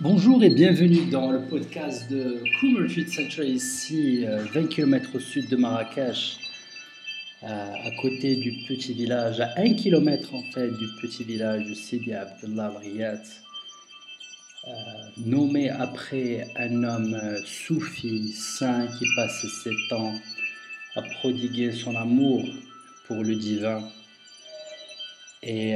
Bonjour et bienvenue dans le podcast de Cool Retreat Center ici, 20 euh, km au sud de Marrakech, euh, à côté du petit village, à 1 km en fait du petit village de Sidi Abdullah euh, nommé après un homme soufi, saint qui passe ses temps à prodiguer son amour pour le divin. Et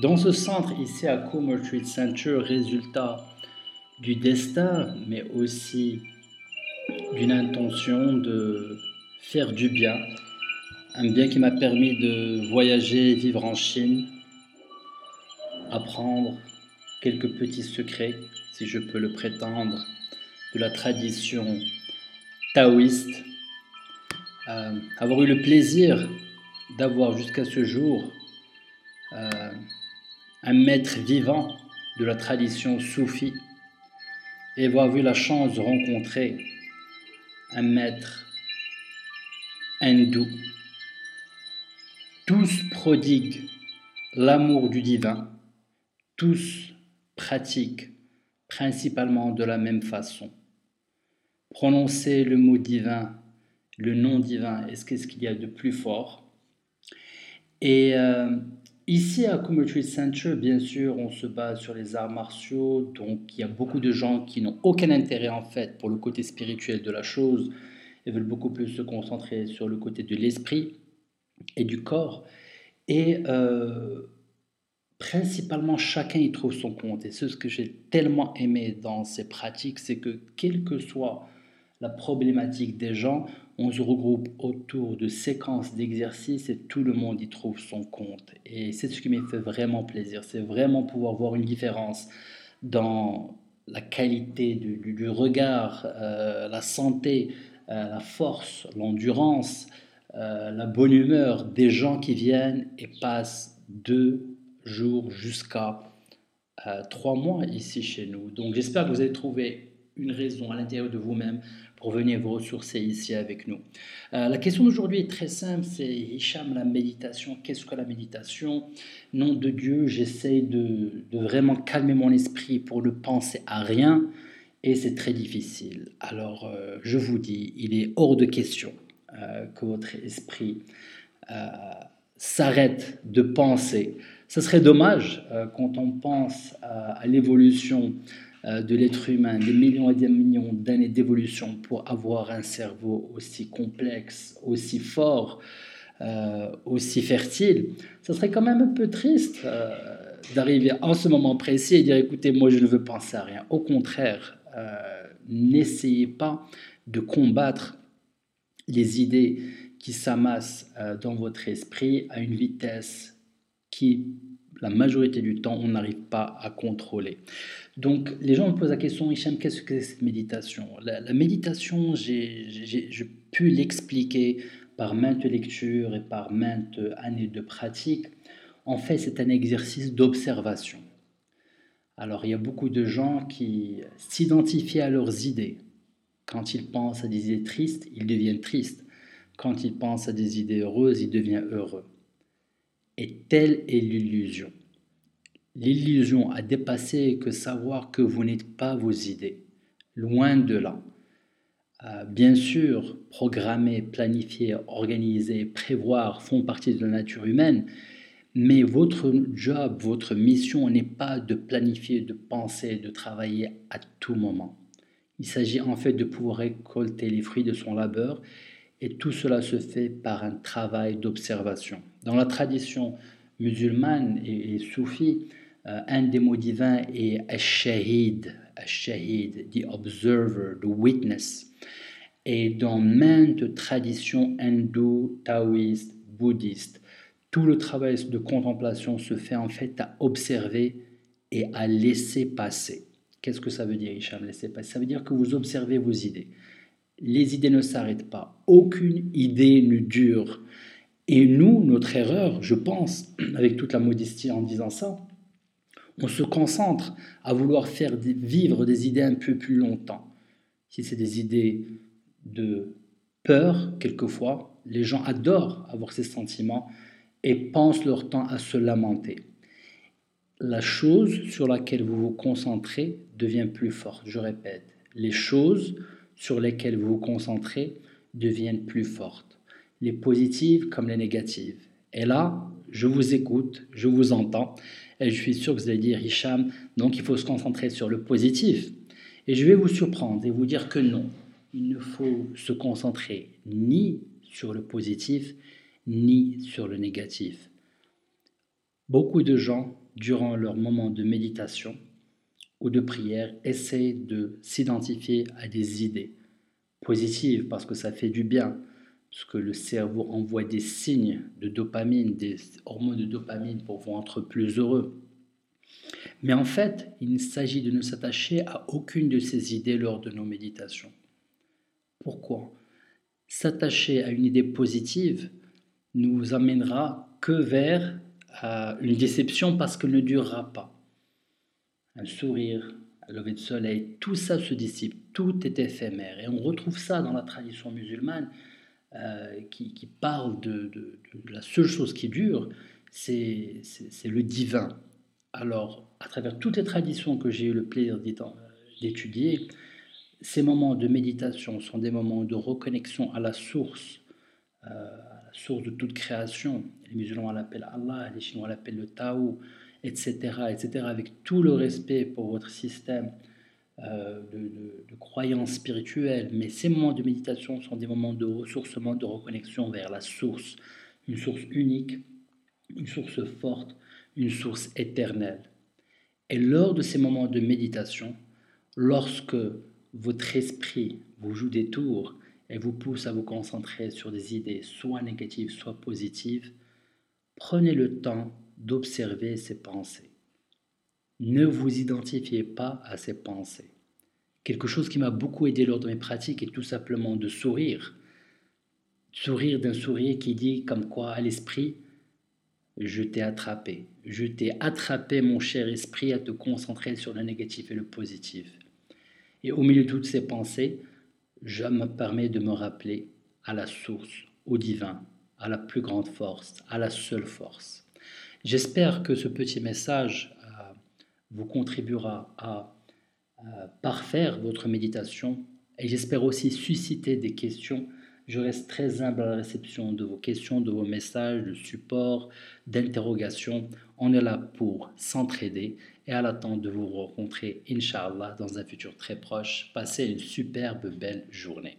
dans ce centre, ici à Coombe Retreat Center, résultat du destin, mais aussi d'une intention de faire du bien. Un bien qui m'a permis de voyager, vivre en Chine, apprendre quelques petits secrets, si je peux le prétendre, de la tradition taoïste. Euh, avoir eu le plaisir d'avoir jusqu'à ce jour euh, un maître vivant de la tradition soufie et avoir eu la chance de rencontrer un maître hindou. Tous prodiguent l'amour du divin, tous pratiquent principalement de la même façon. Prononcer le mot divin, le nom divin, est-ce qu'il y a de plus fort? Et euh, Ici à Community Center, bien sûr, on se base sur les arts martiaux, donc il y a beaucoup de gens qui n'ont aucun intérêt en fait pour le côté spirituel de la chose et veulent beaucoup plus se concentrer sur le côté de l'esprit et du corps. Et euh, principalement, chacun y trouve son compte. Et ce que j'ai tellement aimé dans ces pratiques, c'est que quelle que soit la problématique des gens, on se regroupe autour de séquences d'exercices et tout le monde y trouve son compte. Et c'est ce qui me fait vraiment plaisir, c'est vraiment pouvoir voir une différence dans la qualité du, regard, euh, la santé, euh, la force, l'endurance, euh, la bonne humeur des gens qui viennent et passent deux jours jusqu'à trois mois ici chez nous. Donc j'espère que vous avez trouvé une raison à l'intérieur de vous-même pour venir vous ressourcer ici avec nous. Euh, la question d'aujourd'hui est très simple, c'est Hicham, la méditation. Qu'est-ce que la méditation? Nom de Dieu, j'essaye de, vraiment calmer mon esprit pour ne penser à rien et c'est très difficile. Alors euh, je vous dis, il est hors de question euh, que votre esprit s'arrête de penser. Ce serait dommage quand on pense à l'évolution de l'être humain, des millions et des millions d'années d'évolution pour avoir un cerveau aussi complexe, aussi fort, euh, aussi fertile, ça serait quand même un peu triste euh, d'arriver en ce moment précis et dire écoutez, moi je ne veux penser à rien. Au contraire, n'essayez pas de combattre les idées qui s'amassent dans votre esprit à une vitesse qui la majorité du temps, on n'arrive pas à contrôler. Donc, les gens me posent la question, Hicham, qu'est-ce que c'est cette méditation? La, méditation, j'ai pu l'expliquer par maintes lectures et par maintes années de pratique. En fait, c'est un exercice d'observation. Alors, il y a beaucoup de gens qui s'identifient à leurs idées. Quand ils pensent à des idées tristes, ils deviennent tristes. Quand ils pensent à des idées heureuses, ils deviennent heureux. Et telle est l'illusion. L'illusion a dépassé que savoir que vous n'êtes pas vos idées. Loin de là. Euh, bien sûr, programmer, planifier, organiser, prévoir font partie de la nature humaine, mais votre job, votre mission n'est pas de planifier, de penser, de travailler à tout moment. Il s'agit en fait de pouvoir récolter les fruits de son labeur et tout cela se fait par un travail d'observation. Dans la tradition musulmane et, soufie, euh, un des mots divins est Ash-Shahid, Ash-Shahid, the observer, the witness. Et dans maintes traditions hindoues, taoïstes, bouddhistes, tout le travail de contemplation se fait en fait à observer et à laisser passer. Qu'est-ce que ça veut dire, Hicham, laisser passer? Ça veut dire que vous observez vos idées les idées ne s'arrêtent pas. Aucune idée ne dure. Et nous, notre erreur, je pense, avec toute la modestie en disant ça, on se concentre à vouloir faire vivre des idées un peu plus longtemps. Si c'est des idées de peur, quelquefois, les gens adorent avoir ces sentiments et pensent leur temps à se lamenter. la chose sur laquelle vous vous concentrez devient plus forte. Je répète, les choses sur lesquelles vous vous concentrez deviennent plus fortes. Les positives comme les négatives. Et là, je vous écoute, je vous entends, et je suis sûr que vous allez dire, Hicham, donc il faut se concentrer sur le positif. Et je vais vous surprendre et vous dire que non, il ne faut se concentrer ni sur le positif, ni sur le négatif. Beaucoup de gens, durant leur moment de méditation ou de prière, essaient de s'identifier à des idées positives parce que ça fait du bien, parce que le cerveau envoie des signes de dopamine, des hormones de dopamine pour vous rendre plus heureux. Mais en fait, il s'agit de ne s'attacher à aucune de ces idées lors de nos méditations. Pourquoi? S'attacher à une idée positive nous amènera que vers euh, une déception parce qu'elle ne durera pas. Un sourire, un lever de soleil, tout ça se dissipe, tout est éphémère. Et on retrouve ça dans la tradition musulmane euh, qui, parle de, la seule chose qui dure, c'est le divin. Alors, à travers toutes les traditions que j'ai eu le plaisir d'étudier, ces moments de méditation sont des moments de reconnexion à la source, euh, à la source de toute création. Les musulmans l'appellent Allah, les Chinois l'appellent le Tao, etc., etc., avec tout le respect pour votre système euh, de, de, croyances spirituelles. Mais ces moments de méditation sont des moments de ressourcement, de reconnexion vers la source, une source unique, une source forte, une source éternelle. Et lors de ces moments de méditation, lorsque votre esprit vous joue des tours et vous pousse à vous concentrer sur des idées soit négatives, soit positives, prenez le temps d'observer ces pensées. Ne vous identifiez pas à ces pensées. Quelque chose qui m'a beaucoup aidé lors de mes pratiques est tout simplement de sourire. Sourire d'un sourire qui dit comme quoi à l'esprit, je t'ai attrapé. Je t'ai attrapé, mon cher esprit, à te concentrer sur le négatif et le positif. Et au milieu de toutes ces pensées, je me permets de me rappeler à la source, au divin, à la plus grande force, à la seule force. J'espère que ce petit message euh, vous contribuera à parfaire votre méditation et j'espère aussi susciter des questions je reste très humble à la réception de vos questions, de vos messages, de support, d'interrogations. On est là pour s'entraider et à l'attente de vous rencontrer, Inch'Allah, dans un futur très proche. Passez une superbe belle journée.